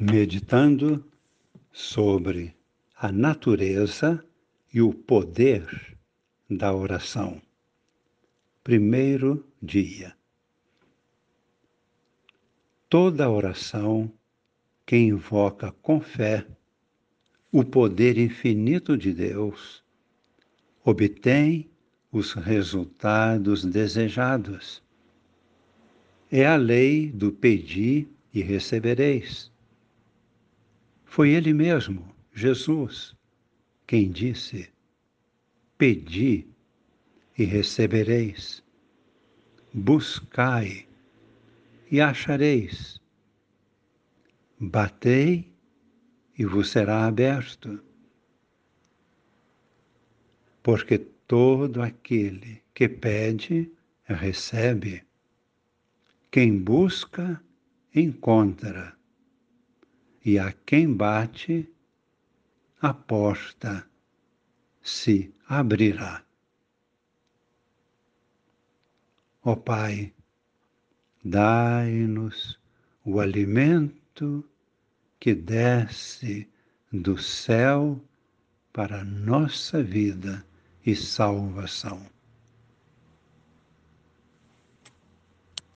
meditando sobre a natureza e o poder da oração. Primeiro dia. Toda oração que invoca com fé o poder infinito de Deus obtém os resultados desejados. É a lei do pedir e recebereis. Foi Ele mesmo, Jesus, quem disse: Pedi e recebereis, buscai e achareis, batei e vos será aberto. Porque todo aquele que pede, recebe. Quem busca, encontra e a quem bate, a porta se abrirá. Ó Pai, dai-nos o alimento que desce do céu para nossa vida e salvação.